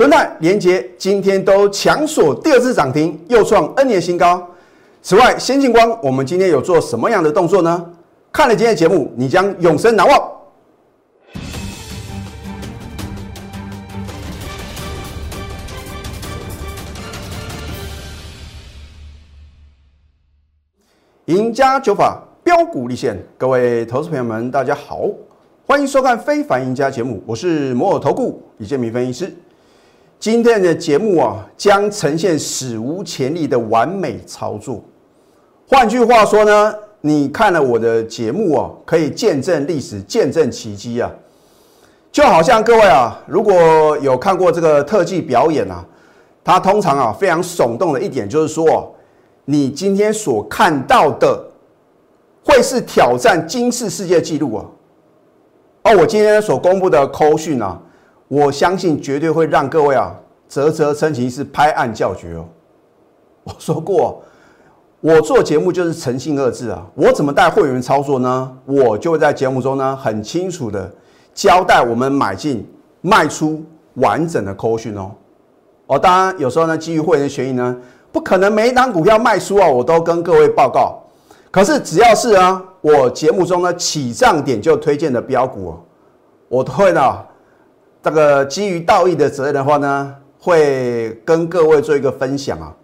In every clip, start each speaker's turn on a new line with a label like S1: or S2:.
S1: 敦泰、连接今天都强锁第二次涨停，又创 N 年新高。此外，先进光我们今天有做什么样的动作呢？看了今天的节目，你将永生难忘。赢家九法标股立现，各位投资朋友们，大家好，欢迎收看《非凡赢家》节目，我是摩尔投顾李建明分析师。今天的节目啊，将呈现史无前例的完美操作。换句话说呢，你看了我的节目啊，可以见证历史，见证奇迹啊。就好像各位啊，如果有看过这个特技表演啊，它通常啊非常耸动的一点就是说。你今天所看到的，会是挑战今世世界纪录啊！而我今天所公布的扣讯啊，我相信绝对会让各位啊啧啧称奇，是拍案叫绝哦。我说过，我做节目就是诚信二字啊。我怎么带会员操作呢？我就会在节目中呢很清楚的交代我们买进卖出完整的扣讯哦。哦，当然有时候呢，基于会员的权益呢。不可能每一档股票卖出啊，我都跟各位报告。可是只要是啊，我节目中呢起涨点就推荐的标股，我都会呢这个基于道义的责任的话呢，会跟各位做一个分享啊。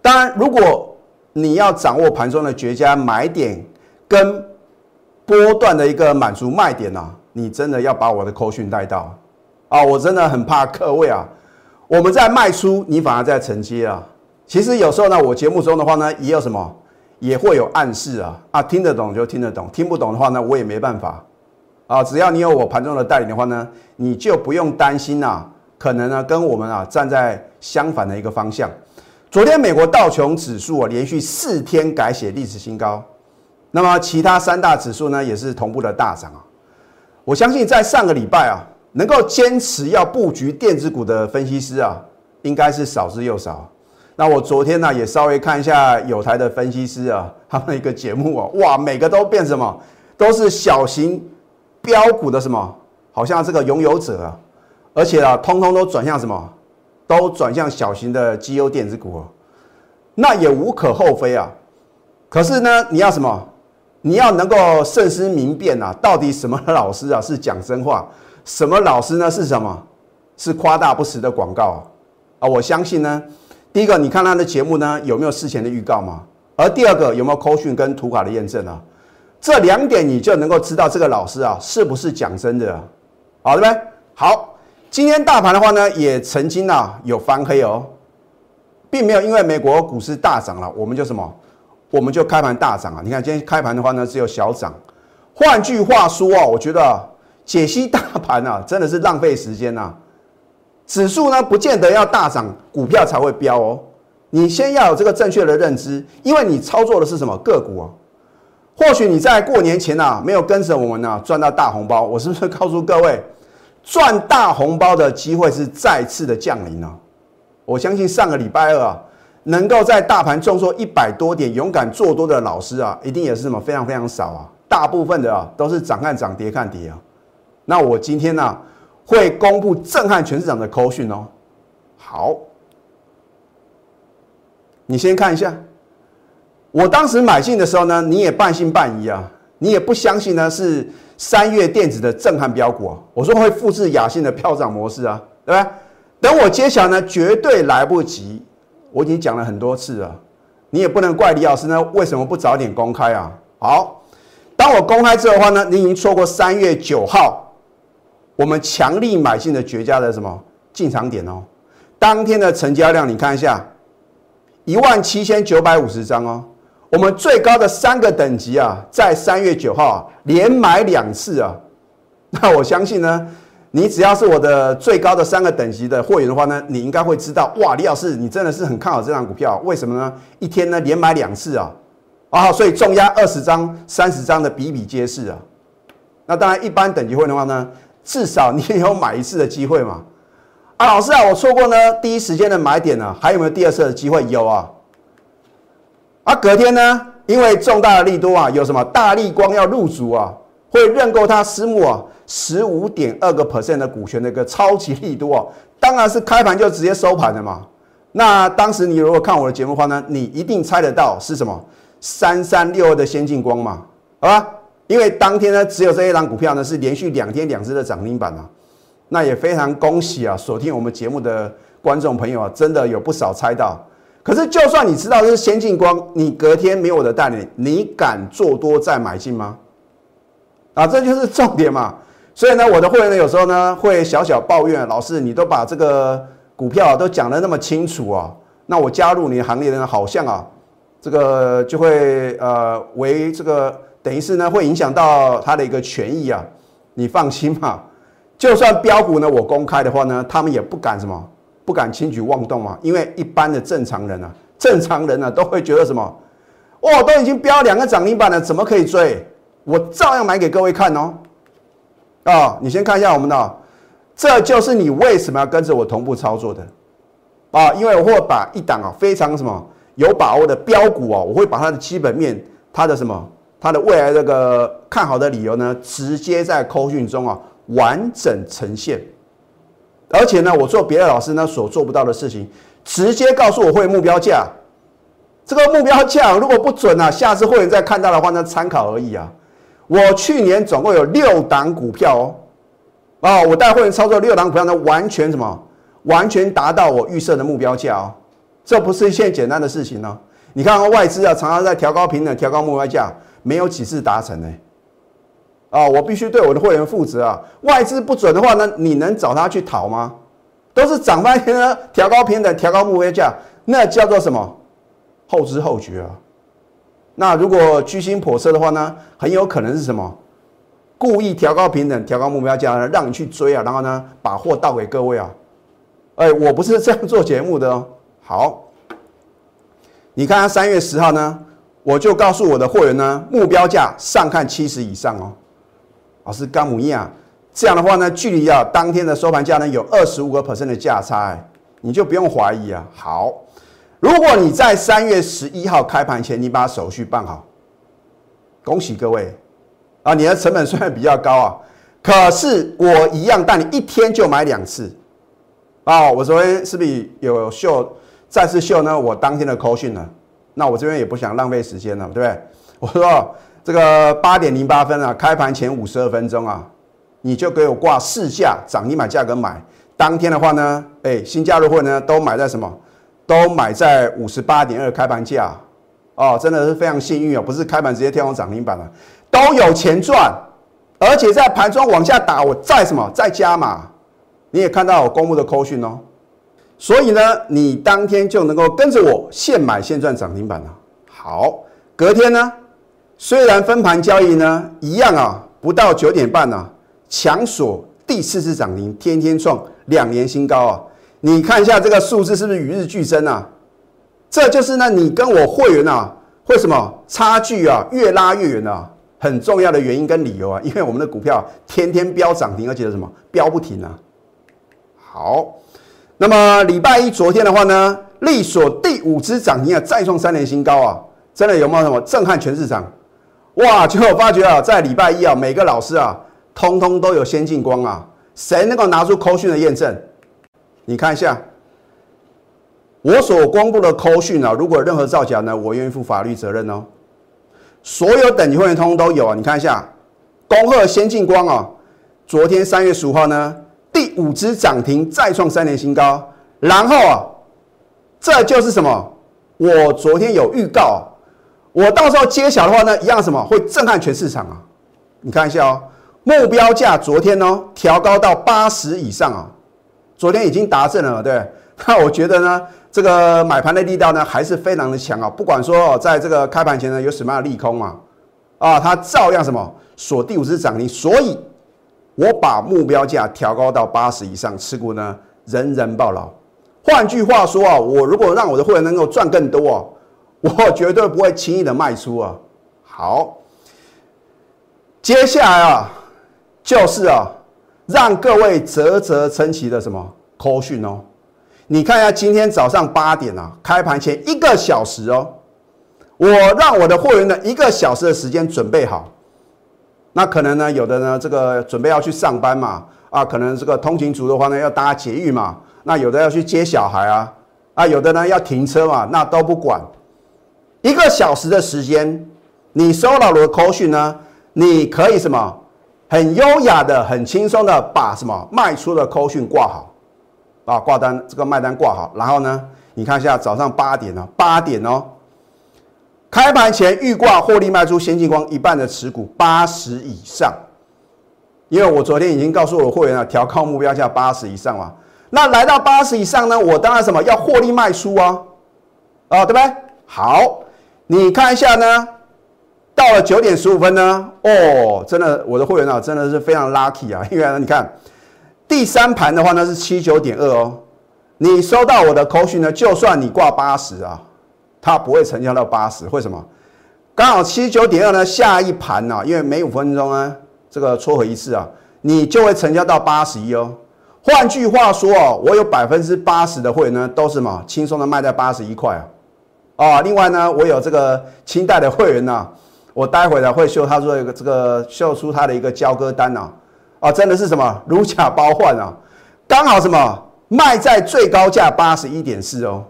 S1: 当然，如果你要掌握盘中的绝佳买点跟波段的一个满足卖点呢，你真的要把我的扣讯带到啊！我真的很怕各位啊，我们在卖出，你反而在承接啊。其实有时候呢，我节目中的话呢，也有什么，也会有暗示啊啊，听得懂就听得懂，听不懂的话呢，我也没办法啊。只要你有我盘中的带领的话呢，你就不用担心呐，可能呢跟我们啊站在相反的一个方向。昨天美国道琼指数啊连续四天改写历史新高，那么其他三大指数呢也是同步的大涨啊。我相信在上个礼拜啊，能够坚持要布局电子股的分析师啊，应该是少之又少。那我昨天呢也稍微看一下有台的分析师啊，他们一个节目啊，哇，每个都变什么，都是小型标股的什么，好像这个拥有者啊，而且啊，通通都转向什么，都转向小型的绩优电子股啊，那也无可厚非啊。可是呢，你要什么？你要能够慎思明辨啊，到底什么老师啊是讲真话，什么老师呢是什么？是夸大不实的广告啊？我相信呢。第一个，你看他的节目呢，有没有事前的预告嘛？而第二个，有没有扣讯跟图卡的验证啊？这两点你就能够知道这个老师啊是不是讲真的，好对不对？好，今天大盘的话呢，也曾经啊有翻黑哦，并没有因为美国股市大涨了，我们就什么，我们就开盘大涨啊。你看今天开盘的话呢，只有小涨。换句话说啊，我觉得解析大盘啊，真的是浪费时间呐。指数呢，不见得要大涨，股票才会飙哦。你先要有这个正确的认知，因为你操作的是什么个股啊？或许你在过年前呐，没有跟着我们呐赚到大红包。我是不是告诉各位，赚大红包的机会是再次的降临呢？我相信上个礼拜二啊，能够在大盘重挫一百多点，勇敢做多的老师啊，一定也是什么非常非常少啊。大部分的啊，都是涨看涨，跌看跌啊。那我今天呢？会公布震撼全市场的口讯哦。好，你先看一下。我当时买进的时候呢，你也半信半疑啊，你也不相信呢是三月电子的震撼标股啊。我说会复制雅信的票涨模式啊，对吧？等我揭晓呢，绝对来不及。我已经讲了很多次了，你也不能怪李老师呢，为什么不早点公开啊？好，当我公开之后的话呢，你已经错过三月九号。我们强力买进的绝佳的什么进场点哦？当天的成交量你看一下，一万七千九百五十张哦。我们最高的三个等级啊，在三月九号啊连买两次啊。那我相信呢，你只要是我的最高的三个等级的会员的话呢，你应该会知道哇，李老师你真的是很看好这张股票，为什么呢？一天呢连买两次啊，啊，所以重压二十张、三十张的比比皆是啊。那当然，一般等级会的话呢？至少你也有买一次的机会嘛？啊，老师啊，我错过呢第一时间的买点呢，还有没有第二次的机会？有啊。啊，隔天呢，因为重大的利多啊，有什么大力光要入主啊，会认购他私募啊十五点二个 percent 的股权的一个超级利多啊，当然是开盘就直接收盘的嘛。那当时你如果看我的节目的话呢，你一定猜得到是什么？三三六二的先进光嘛，好吧？因为当天呢，只有这一档股票呢是连续两天两只的涨停板啊。那也非常恭喜啊，锁定我们节目的观众朋友啊，真的有不少猜到。可是就算你知道这是先进光，你隔天没有我的带领，你敢做多再买进吗？啊，这就是重点嘛。所以呢，我的会员呢有时候呢会小小抱怨，老师你都把这个股票都讲得那么清楚啊，那我加入你行列呢，好像啊这个就会呃为这个等于是呢会影响到他的一个权益啊。你放心嘛，就算标股呢我公开的话呢，他们也不敢什么不敢轻举妄动嘛，因为一般的正常人啊，正常人呢都会觉得什么，哇都已经标两个涨停板了，怎么可以追？我照样买给各位看哦。啊，你先看一下我们的，这就是你为什么要跟着我同步操作的啊？因为我会把一档啊非常什么有把握的标股啊，我会把它的基本面、它的什么、它的未来这个看好的理由呢，直接在扣讯中啊完整呈现。而且呢，我做别的老师呢所做不到的事情，直接告诉我会目标价。这个目标价如果不准啊，下次会员再看到的话呢，参考而已啊。我去年总共有六档股票哦，啊，我带会员操作六档股票呢，完全什么？完全达到我预设的目标价哦，这不是一件简单的事情呢。你看外资啊，常常在调高平等、调高目标价，没有几次达成呢。啊，我必须对我的会员负责啊。外资不准的话呢，你能找他去讨吗？都是涨半天呢，调高平等、调高目标价，那叫做什么？后知后觉啊。那如果居心叵测的话呢，很有可能是什么？故意调高平等、调高目标价，让你去追啊，然后呢，把货倒给各位啊。哎，我不是这样做节目的哦。好，你看三月十号呢，我就告诉我的会员呢，目标价上看七十以上哦。老师干母样，这样的话呢，距离啊当天的收盘价呢有二十五个 percent 的价差，你就不用怀疑啊。好。如果你在三月十一号开盘前，你把手续办好，恭喜各位啊！你的成本虽然比较高啊，可是我一样带你一天就买两次啊！我昨天是不是有秀再次秀呢？我当天的扣讯呢？那我这边也不想浪费时间了，对不对？我说这个八点零八分啊，开盘前五十二分钟啊，你就给我挂市价涨停板价格买。当天的话呢，哎，新加入会呢都买在什么？都买在五十八点二开盘价，哦，真的是非常幸运哦，不是开盘直接跳上涨停板了，都有钱赚，而且在盘中往下打，我再什么再加码，你也看到我公布的扣讯哦，所以呢，你当天就能够跟着我现买现赚涨停板了。好，隔天呢，虽然分盘交易呢一样啊，不到九点半呢，强锁第四次涨停，天天创两年新高啊。你看一下这个数字是不是与日俱增啊？这就是呢，你跟我会员啊，为什么差距啊越拉越远啊？很重要的原因跟理由啊，因为我们的股票天天飙涨停，而且什么飙不停啊。好，那么礼拜一昨天的话呢，力所第五只涨停啊，再创三年新高啊，真的有没有什么震撼全市场？哇！结果发觉啊，在礼拜一啊，每个老师啊，通通都有先进光啊，谁能够拿出扣讯的验证？你看一下，我所公布的扣讯啊，如果任何造假呢，我愿意负法律责任哦。所有等级会员通都有啊，你看一下，恭贺先进光啊，昨天三月十五号呢，第五只涨停再创三年新高，然后啊，这就是什么？我昨天有预告，我到时候揭晓的话呢，一样什么会震撼全市场啊？你看一下哦，目标价昨天呢调高到八十以上啊。昨天已经达阵了，对，那我觉得呢，这个买盘的力道呢还是非常的强啊。不管说在这个开盘前呢有什么样的利空啊，啊，它照样什么锁第五只涨停。所以，我把目标价调高到八十以上，持股呢人人抱牢。换句话说啊，我如果让我的会员能够赚更多啊，我绝对不会轻易的卖出啊。好，接下来啊，就是啊。让各位啧啧称奇的什么口讯哦？你看一下今天早上八点啊，开盘前一个小时哦，我让我的会员呢一个小时的时间准备好。那可能呢，有的呢这个准备要去上班嘛，啊，可能这个通勤族的话呢要搭捷运嘛，那有的要去接小孩啊，啊，有的呢要停车嘛，那都不管。一个小时的时间，你收到了扣讯呢，你可以什么？很优雅的、很轻松的把什么卖出的扣讯挂好，啊，挂单这个卖单挂好，然后呢，你看一下早上八点哦，八点哦，开盘前预挂获利卖出先进光一半的持股八十以上，因为我昨天已经告诉我会员了，调高目标价八十以上嘛，那来到八十以上呢，我当然什么要获利卖出啊，啊，对不对？好，你看一下呢。到了九点十五分呢，哦，真的，我的会员啊，真的是非常 lucky 啊，因为呢，你看第三盘的话呢是七九点二哦，你收到我的扣讯呢，就算你挂八十啊，它不会成交到八十，为什么？刚好七九点二呢，下一盘呢，因为每五分钟呢，这个撮合一次啊，你就会成交到八十一哦。换句话说哦，我有百分之八十的会员呢，都是嘛轻松的卖在八十一块啊，啊，另外呢，我有这个清代的会员呢。我待会呢会秀他做一个这个秀出他的一个交割单呐，啊，真的是什么？如假包换啊，刚好什么？卖在最高价八十一点四哦，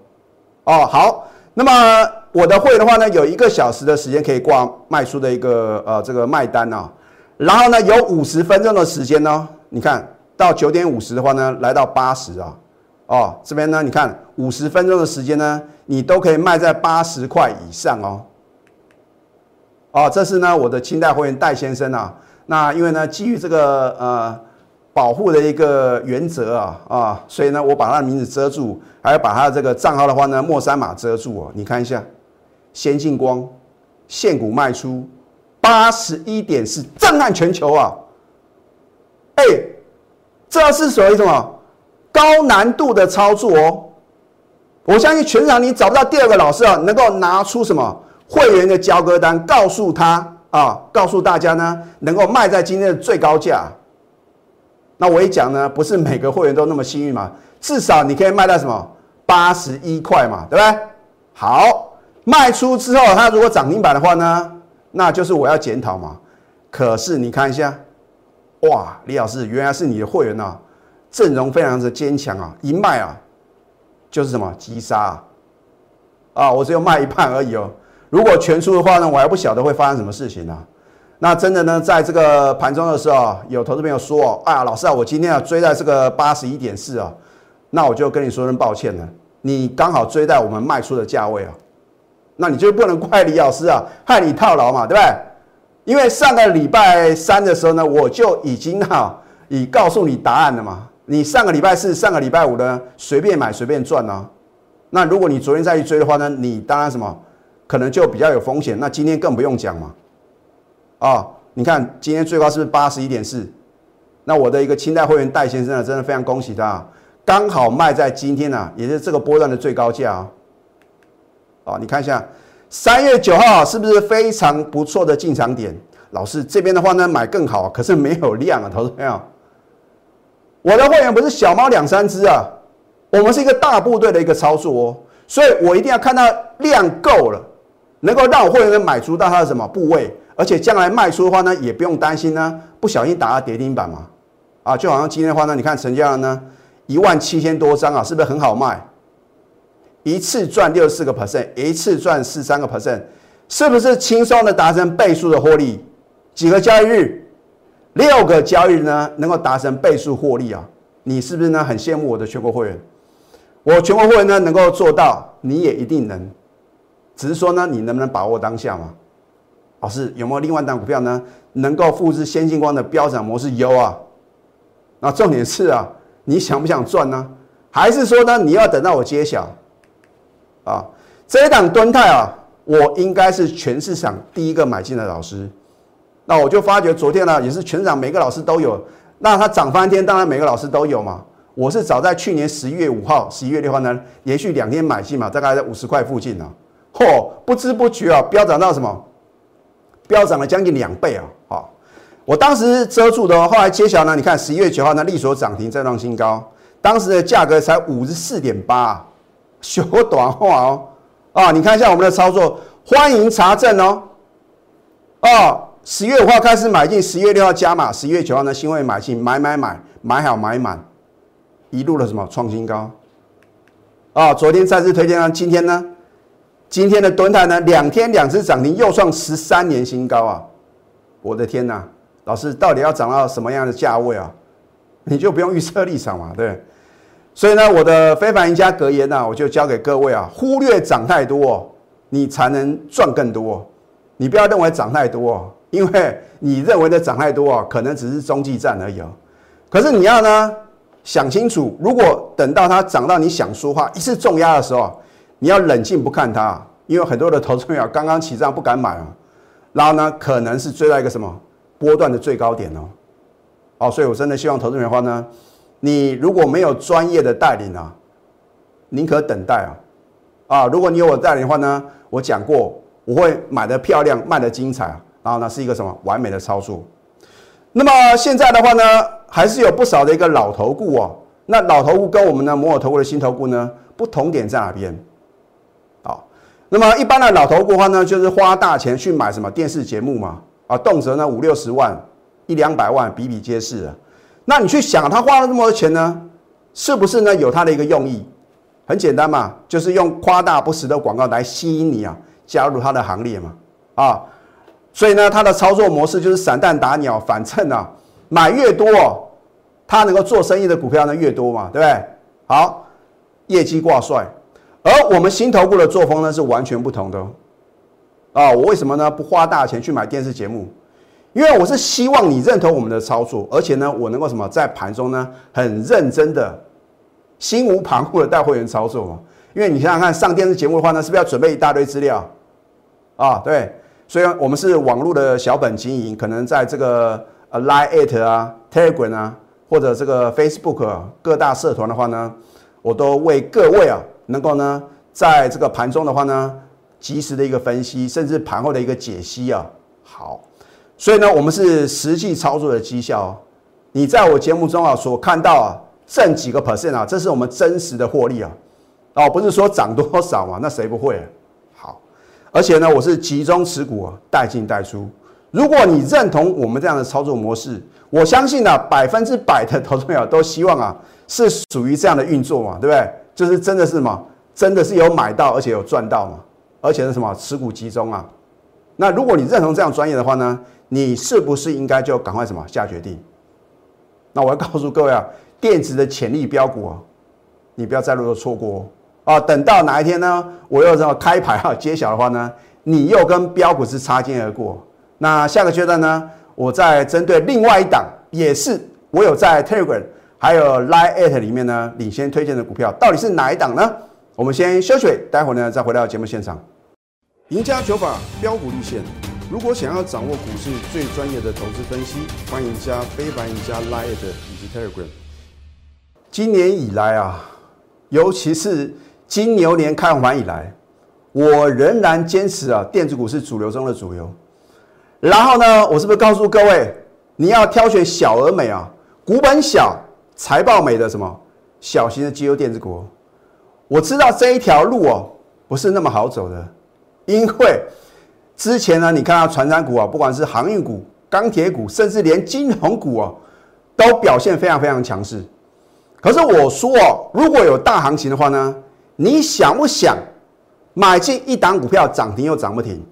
S1: 哦好，那么我的会的话呢，有一个小时的时间可以挂卖出的一个呃这个卖单呐，然后呢有五十分钟的时间呢，你看到九点五十的话呢，来到八十啊，哦这边呢你看五十分钟的时间呢，你都可以卖在八十块以上哦。哦，这是呢我的清代会员戴先生啊。那因为呢基于这个呃保护的一个原则啊啊，所以呢我把他的名字遮住，还要把他的这个账号的话呢莫三码遮住哦。你看一下，先进光现股卖出八十一点四，震撼全球啊！哎，这是属于什么高难度的操作哦？我相信全场你找不到第二个老师啊，能够拿出什么？会员的交割单，告诉他啊，告诉大家呢，能够卖在今天的最高价。那我一讲呢，不是每个会员都那么幸运嘛，至少你可以卖到什么八十一块嘛，对不对？好，卖出之后，它如果涨停板的话呢，那就是我要检讨嘛。可是你看一下，哇，李老师原来是你的会员呐，阵容非常的坚强啊，一卖啊就是什么急杀啊，啊，我只有卖一半而已哦。如果全出的话呢，我还不晓得会发生什么事情呢。那真的呢，在这个盘中的时候，有投资朋友说：“啊，老师啊，我今天要追在这个八十一点四啊。”那我就跟你说声抱歉了，你刚好追在我们卖出的价位啊。那你就不能怪李老师啊，害你套牢嘛，对不对？因为上个礼拜三的时候呢，我就已经哈已告诉你答案了嘛。你上个礼拜四、上个礼拜五呢，随便买随便赚啊。那如果你昨天再去追的话呢，你当然什么？可能就比较有风险，那今天更不用讲嘛。啊，你看今天最高是不是八十一点四？那我的一个清代会员戴先生啊，真的非常恭喜他，刚好卖在今天呢，也是这个波段的最高价啊。啊，你看一下三月九号是不是非常不错的进场点？老师这边的话呢，买更好，可是没有量啊，投资朋友。我的会员不是小猫两三只啊，我们是一个大部队的一个操作哦，所以我一定要看到量够了。能够让我会员买足到它的什么部位，而且将来卖出的话呢，也不用担心呢，不小心打到跌停板嘛，啊，就好像今天的话呢，你看成交量呢一万七千多张啊，是不是很好卖？一次赚六十四个 percent，一次赚四三个 percent，是不是轻松的达成倍数的获利？几个交易日，六个交易日呢，能够达成倍数获利啊？你是不是呢很羡慕我的全国会员？我全国会员呢能够做到，你也一定能。只是说呢，你能不能把握当下嘛？老师有没有另外一档股票呢，能够复制先进光的飙涨模式？有啊。那重点是啊，你想不想赚呢？还是说呢，你要等到我揭晓？啊，这一档端泰啊，我应该是全市场第一个买进的老师。那我就发觉昨天呢，也是全场每个老师都有。那它涨翻天，当然每个老师都有嘛。我是早在去年十一月五号、十一月六号呢，连续两天买进嘛，大概在五十块附近呢。嚯，不知不觉啊，飙涨到什么？飙涨了将近两倍啊！好，我当时遮住的，后来揭晓呢？你看十一月九号呢，利所涨停再创新高，当时的价格才五十四点八，小短话哦。啊，你看一下我们的操作，欢迎查证哦。啊，十月五号开始买进，十月六号加码，十一月九号呢新会买进，买买买，买好买满。一路的什么创新高啊？昨天再次推荐啊，今天呢？今天的吨台呢，两天两次涨停，又创十三年新高啊！我的天呐，老师到底要涨到什么样的价位啊？你就不用预测立场嘛，对。所以呢，我的非凡赢家格言呢，我就教给各位啊，忽略涨太多，你才能赚更多。你不要认为涨太多，因为你认为的涨太多啊，可能只是中继站而已哦。可是你要呢想清楚，如果等到它涨到你想说话一次重压的时候。你要冷静不看它，因为很多的投资朋友刚刚起涨不敢买啊，然后呢，可能是追到一个什么波段的最高点哦，哦，所以我真的希望投资人的话呢，你如果没有专业的带领啊，宁可等待啊，啊，如果你有我带领的话呢，我讲过我会买的漂亮，卖的精彩啊，然后呢是一个什么完美的操作。那么现在的话呢，还是有不少的一个老头顾哦，那老头顾跟我们的摩尔投顾的新头顾呢，不同点在哪边？那么一般的老头的话呢，就是花大钱去买什么电视节目嘛，啊，动辄呢五六十万、一两百万，比比皆是啊。那你去想，他花了那么多钱呢，是不是呢有他的一个用意？很简单嘛，就是用夸大不实的广告来吸引你啊，加入他的行列嘛，啊，所以呢，它的操作模式就是散弹打鸟，反正啊，买越多，它能够做生意的股票呢越多嘛，对不对？好，业绩挂帅。而我们新投顾的作风呢是完全不同的，啊，我为什么呢不花大钱去买电视节目？因为我是希望你认同我们的操作，而且呢，我能够什么在盘中呢很认真的、心无旁骛的带会员操作嘛。因为你想想看，上电视节目的话呢，是不是要准备一大堆资料？啊，对，所以我们是网络的小本经营，可能在这个呃 Line It 啊、Telegram 啊，或者这个 Facebook 各大社团的话呢，我都为各位啊。能够呢，在这个盘中的话呢，及时的一个分析，甚至盘后的一个解析啊，好，所以呢，我们是实际操作的绩效。你在我节目中啊所看到啊，挣几个 percent 啊，这是我们真实的获利啊，哦，不是说涨多少嘛，那谁不会？而且呢，我是集中持股啊，带进带出。如果你认同我们这样的操作模式，我相信呢，百分之百的投资者都希望啊，是属于这样的运作嘛，对不对？就是真的是什么？真的是有买到，而且有赚到嘛？而且是什么？持股集中啊？那如果你认同这样专业的话呢？你是不是应该就赶快什么下决定？那我要告诉各位啊，电子的潜力标股啊，你不要再路错过哦啊！等到哪一天呢？我又这么开牌啊揭晓的话呢，你又跟标股是擦肩而过。那下个阶段呢，我再针对另外一档，也是我有在 Telegram。还有 Line at 里面呢，领先推荐的股票到底是哪一档呢？我们先休息，待会呢再回到节目现场。赢家九法标股立线，如果想要掌握股市最专业的投资分析，欢迎加非凡、赢家 Line at 以及 Telegram。今年以来啊，尤其是金牛年开盘以来，我仍然坚持啊，电子股是主流中的主流。然后呢，我是不是告诉各位，你要挑选小而美啊，股本小。财报美的什么小型的绩优电子股，我知道这一条路哦不是那么好走的，因为之前呢，你看到船长股啊，不管是航运股、钢铁股，甚至连金融股哦，都表现非常非常强势。可是我说哦，如果有大行情的话呢，你想不想买进一档股票涨停又涨不停？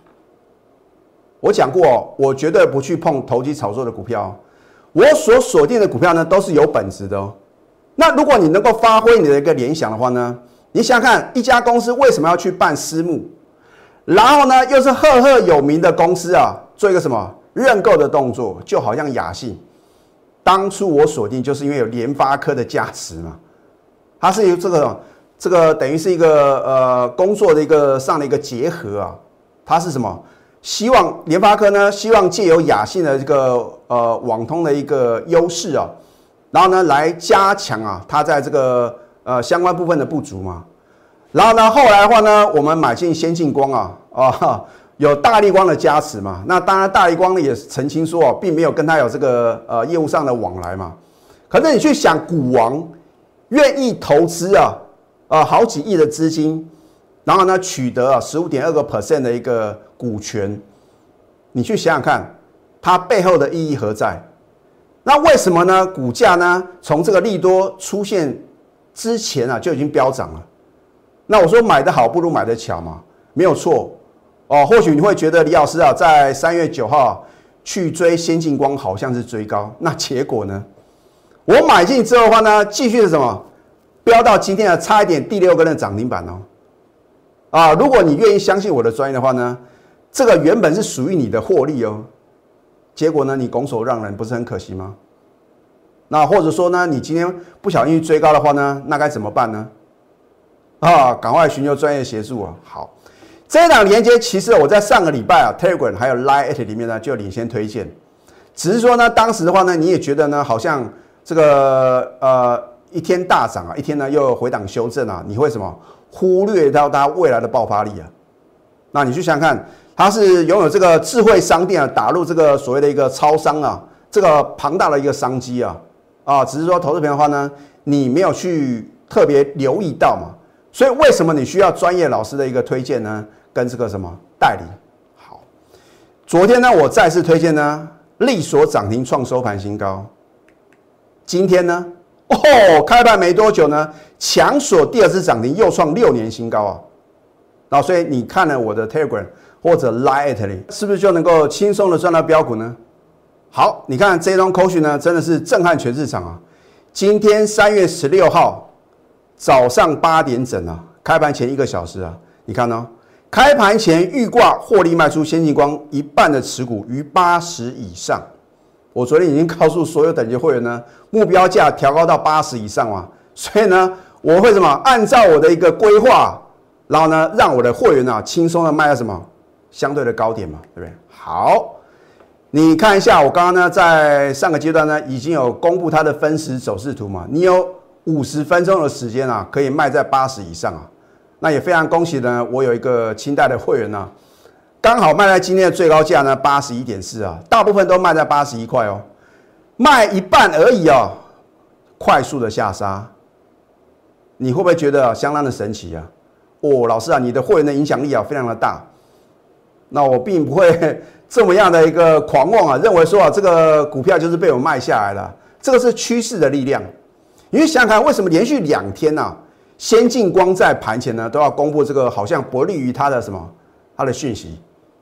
S1: 我讲过，我绝对不去碰投机炒作的股票。我所锁定的股票呢，都是有本质的哦。那如果你能够发挥你的一个联想的话呢，你想看，一家公司为什么要去办私募？然后呢，又是赫赫有名的公司啊，做一个什么认购的动作？就好像雅信，当初我锁定就是因为有联发科的加持嘛。它是由这个这个等于是一个呃工作的一个上的一个结合啊。它是什么？希望联发科呢，希望借由雅信的这个呃网通的一个优势啊，然后呢来加强啊它在这个呃相关部分的不足嘛。然后呢后来的话呢，我们买进先进光啊啊有大力光的加持嘛。那当然大力光呢也澄清说并没有跟他有这个呃业务上的往来嘛。可是你去想股王愿意投资啊啊好几亿的资金。然后呢，取得啊十五点二个 percent 的一个股权，你去想想看，它背后的意义何在？那为什么呢？股价呢从这个利多出现之前啊就已经飙涨了。那我说买的好不如买的巧嘛，没有错哦。或许你会觉得李老师啊，在三月九号去追先进光好像是追高，那结果呢？我买进之后的话呢，继续是什么？飙到今天啊，差一点第六个的涨停板哦。啊，如果你愿意相信我的专业的话呢，这个原本是属于你的获利哦。结果呢，你拱手让人，不是很可惜吗？那或者说呢，你今天不小心追高的话呢，那该怎么办呢？啊，赶快寻求专业协助啊！好，这一档连接其实我在上个礼拜啊，Telegram 还有 Line 里面呢就领先推荐，只是说呢，当时的话呢，你也觉得呢，好像这个呃一天大涨啊，一天呢又回档修正啊，你会什么忽略到它未来的爆发力啊？那你去想想看，它是拥有这个智慧商店啊，打入这个所谓的一个超商啊，这个庞大的一个商机啊啊，只是说投资品的话呢，你没有去特别留意到嘛。所以为什么你需要专业老师的一个推荐呢？跟这个什么代理？好，昨天呢，我再次推荐呢，利所涨停创收盘新高。今天呢，哦，开盘没多久呢，强锁第二次涨停，又创六年新高啊！然后，所以你看了我的 Telegram 或者 Line 里，是不是就能够轻松的赚到标股呢？好，你看这张扣讯呢，真的是震撼全市场啊！今天三月十六号。早上八点整啊，开盘前一个小时啊，你看呢？开盘前预挂获利卖出先进光一半的持股于八十以上。我昨天已经告诉所有等级会员呢，目标价调高到八十以上啊。所以呢，我会什么？按照我的一个规划，然后呢，让我的会员啊轻松的卖到什么相对的高点嘛，对不对？好，你看一下，我刚刚呢在上个阶段呢已经有公布它的分时走势图嘛，你有？五十分钟的时间啊，可以卖在八十以上啊，那也非常恭喜呢。我有一个清代的会员呢，刚好卖在今天的最高价呢，八十一点四啊，大部分都卖在八十一块哦，卖一半而已哦，快速的下杀，你会不会觉得相当的神奇啊？哦，老师啊，你的会员的影响力啊，非常的大。那我并不会这么样的一个狂妄啊，认为说啊，这个股票就是被我卖下来了，这个是趋势的力量。你想想看，为什么连续两天呢？先进光在盘前呢都要公布这个好像不利于它的什么它的讯息，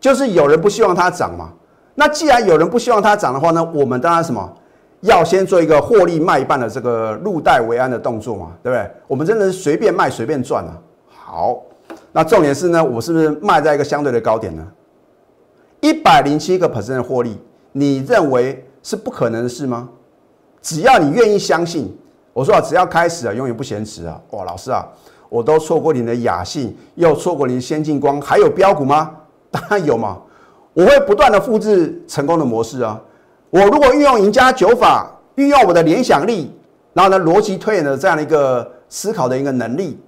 S1: 就是有人不希望它涨嘛。那既然有人不希望它涨的话呢，我们当然什么要先做一个获利卖一半的这个入袋为安的动作嘛，对不对？我们真的是随便卖随便赚啊。好，那重点是呢，我是不是卖在一个相对的高点呢？一百零七个 percent 的获利，你认为是不可能的事吗？只要你愿意相信。我说啊，只要开始啊，永远不嫌迟啊！哇，老师啊，我都错过你的雅信，又错过你的先进光，还有标股吗？当然有嘛！我会不断的复制成功的模式啊！我如果运用赢家九法，运用我的联想力，然后呢逻辑推演的这样的一个思考的一个能力，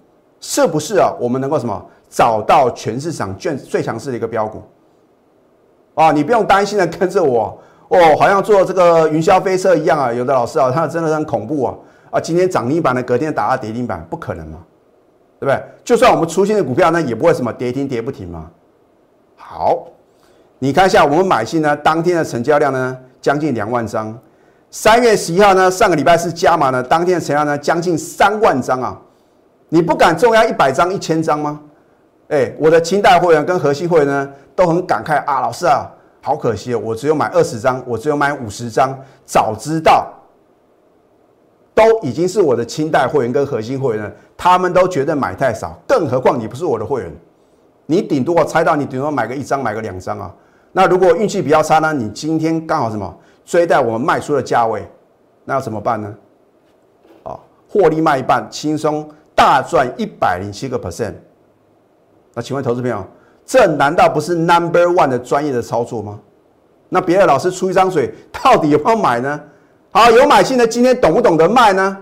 S1: 是不是啊？我们能够什么找到全市场最最强势的一个标股啊？你不用担心的跟着我哦，好像坐这个云霄飞车一样啊！有的老师啊，他真的很恐怖啊！啊，今天涨停板的，隔天打到跌停板，不可能嘛，对不对？就算我们出现的股票，那也不会什么跌停跌不停嘛。好，你看一下我们买进呢，当天的成交量呢，将近两万张。三月十一号呢，上个礼拜是加码呢，当天的成交量呢，将近三万张啊。你不敢重压一百张、一千张吗？哎，我的清代会员跟核心会员呢，都很感慨啊，老师啊，好可惜哦，我只有买二十张，我只有买五十张，早知道。都已经是我的清代会员跟核心会员了，他们都觉得买太少，更何况你不是我的会员，你顶多我猜到你顶多买个一张买个两张啊。那如果运气比较差呢？你今天刚好什么追在我们卖出的价位，那要怎么办呢？啊，获利卖一半，轻松大赚一百零七个 percent。那请问投资朋友，这难道不是 number one 的专业的操作吗？那别的老师出一张嘴，到底有没有买呢？好，有买进的今天懂不懂得卖呢？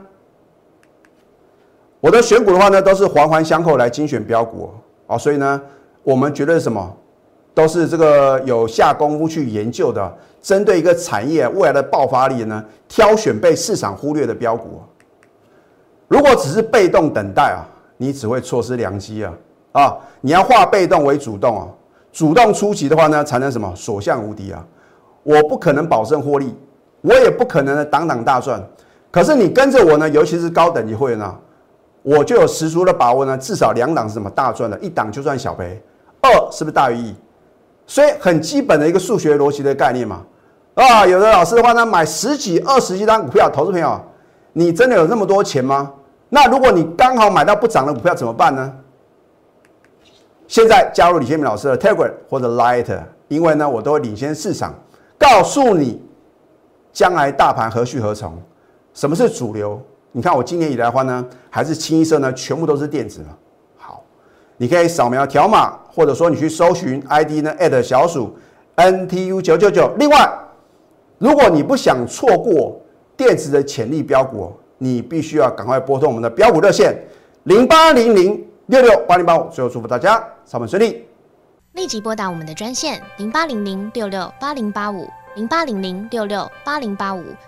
S1: 我的选股的话呢，都是环环相扣来精选标股啊，所以呢，我们觉得什么都是这个有下功夫去研究的，针对一个产业未来的爆发力呢，挑选被市场忽略的标股。如果只是被动等待啊，你只会错失良机啊啊！你要化被动为主动啊，主动出击的话呢，才能什么所向无敌啊！我不可能保证获利。我也不可能的，档档大赚。可是你跟着我呢，尤其是高等级会员啊，我就有十足的把握呢，至少两档是什么大赚的，一档就算小赔，二是不是大于一？所以很基本的一个数学逻辑的概念嘛。啊，有的老师的话呢，买十几、二十几张股票，投资朋友，你真的有那么多钱吗？那如果你刚好买到不涨的股票怎么办呢？现在加入李建明老师的 Telegram 或者 Light，因为呢，我都会领先市场，告诉你将来大盘何去何从，什么是主流。你看我今年以来的话呢，还是清一色呢，全部都是电子嘛。你可以扫描条码，或者说你去搜寻 ID 呢，at 小鼠 NTU 九九九。另外，如果你不想错过电池的潜力标股，你必须要赶快拨通我们的标股热线零八零零六六八零八五。最后祝福大家。上班顺利，
S2: 立即拨打我们的专线零八零零六六八零八五零八零零六六八零八五